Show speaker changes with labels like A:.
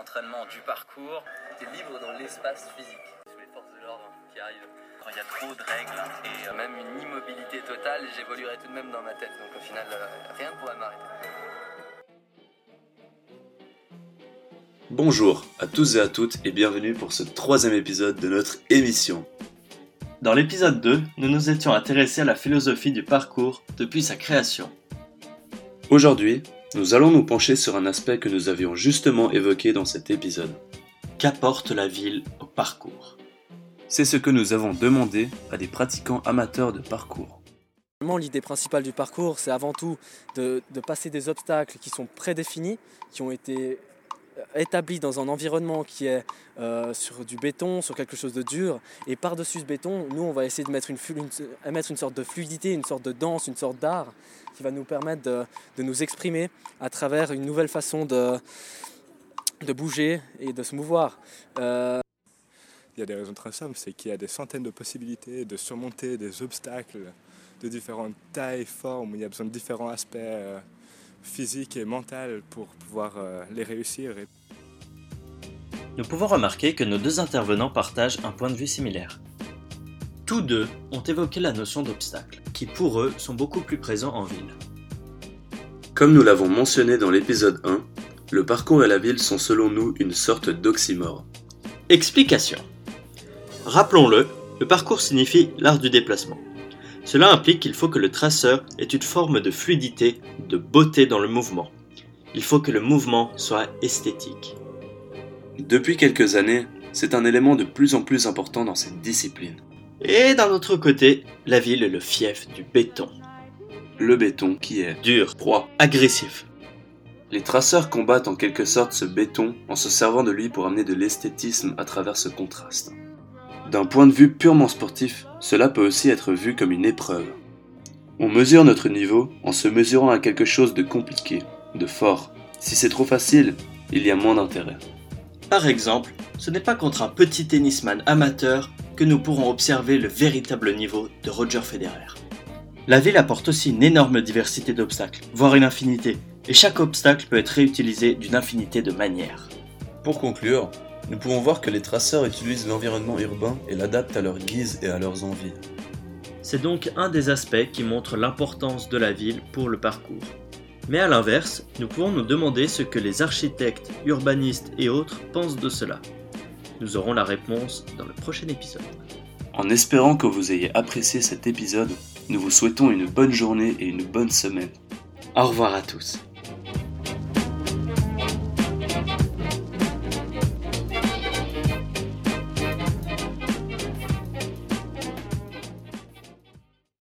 A: Du parcours. T'es libre dans l'espace physique. Sous les forces de l'ordre qui arrivent. Il y a trop de règles et euh, même une immobilité totale, j'évoluerai tout de même dans ma tête. Donc au final, euh, rien ne pourra m'arrêter.
B: Bonjour à tous et à toutes et bienvenue pour ce troisième épisode de notre émission.
C: Dans l'épisode 2, nous nous étions intéressés à la philosophie du parcours depuis sa création.
B: Aujourd'hui, nous allons nous pencher sur un aspect que nous avions justement évoqué dans cet épisode.
C: Qu'apporte la ville au parcours?
B: C'est ce que nous avons demandé à des pratiquants amateurs de parcours.
D: L'idée principale du parcours, c'est avant tout de, de passer des obstacles qui sont prédéfinis, qui ont été établi dans un environnement qui est euh, sur du béton, sur quelque chose de dur, et par-dessus ce béton, nous, on va essayer de mettre une, sorte de fluidité, une sorte de danse, une sorte d'art, qui va nous permettre de, nous exprimer à travers une nouvelle façon de, bouger et de se mouvoir.
E: Euh... Il y a des raisons très simples, c'est qu'il y a des centaines de possibilités de surmonter des obstacles de différentes tailles, formes, il y a besoin de différents aspects. Euh physique et mentale pour pouvoir euh, les réussir.
C: Nous pouvons remarquer que nos deux intervenants partagent un point de vue similaire. Tous deux ont évoqué la notion d'obstacle, qui pour eux sont beaucoup plus présents en ville.
B: Comme nous l'avons mentionné dans l'épisode 1, le parcours et la ville sont selon nous une sorte d'oxymore.
C: Explication. Rappelons-le, le parcours signifie l'art du déplacement. Cela implique qu'il faut que le traceur ait une forme de fluidité, de beauté dans le mouvement. Il faut que le mouvement soit esthétique.
B: Depuis quelques années, c'est un élément de plus en plus important dans cette discipline.
C: Et d'un autre côté, la ville est le fief du béton.
B: Le béton qui est
C: dur, froid, agressif.
B: Les traceurs combattent en quelque sorte ce béton en se servant de lui pour amener de l'esthétisme à travers ce contraste. D'un point de vue purement sportif, cela peut aussi être vu comme une épreuve. On mesure notre niveau en se mesurant à quelque chose de compliqué, de fort. Si c'est trop facile, il y a moins d'intérêt.
C: Par exemple, ce n'est pas contre un petit tennisman amateur que nous pourrons observer le véritable niveau de Roger Federer. La ville apporte aussi une énorme diversité d'obstacles, voire une infinité, et chaque obstacle peut être réutilisé d'une infinité de manières.
B: Pour conclure, nous pouvons voir que les traceurs utilisent l'environnement urbain et l'adaptent à leur guise et à leurs envies.
C: C'est donc un des aspects qui montre l'importance de la ville pour le parcours. Mais à l'inverse, nous pouvons nous demander ce que les architectes, urbanistes et autres pensent de cela. Nous aurons la réponse dans le prochain épisode.
B: En espérant que vous ayez apprécié cet épisode, nous vous souhaitons une bonne journée et une bonne semaine.
C: Au revoir à tous.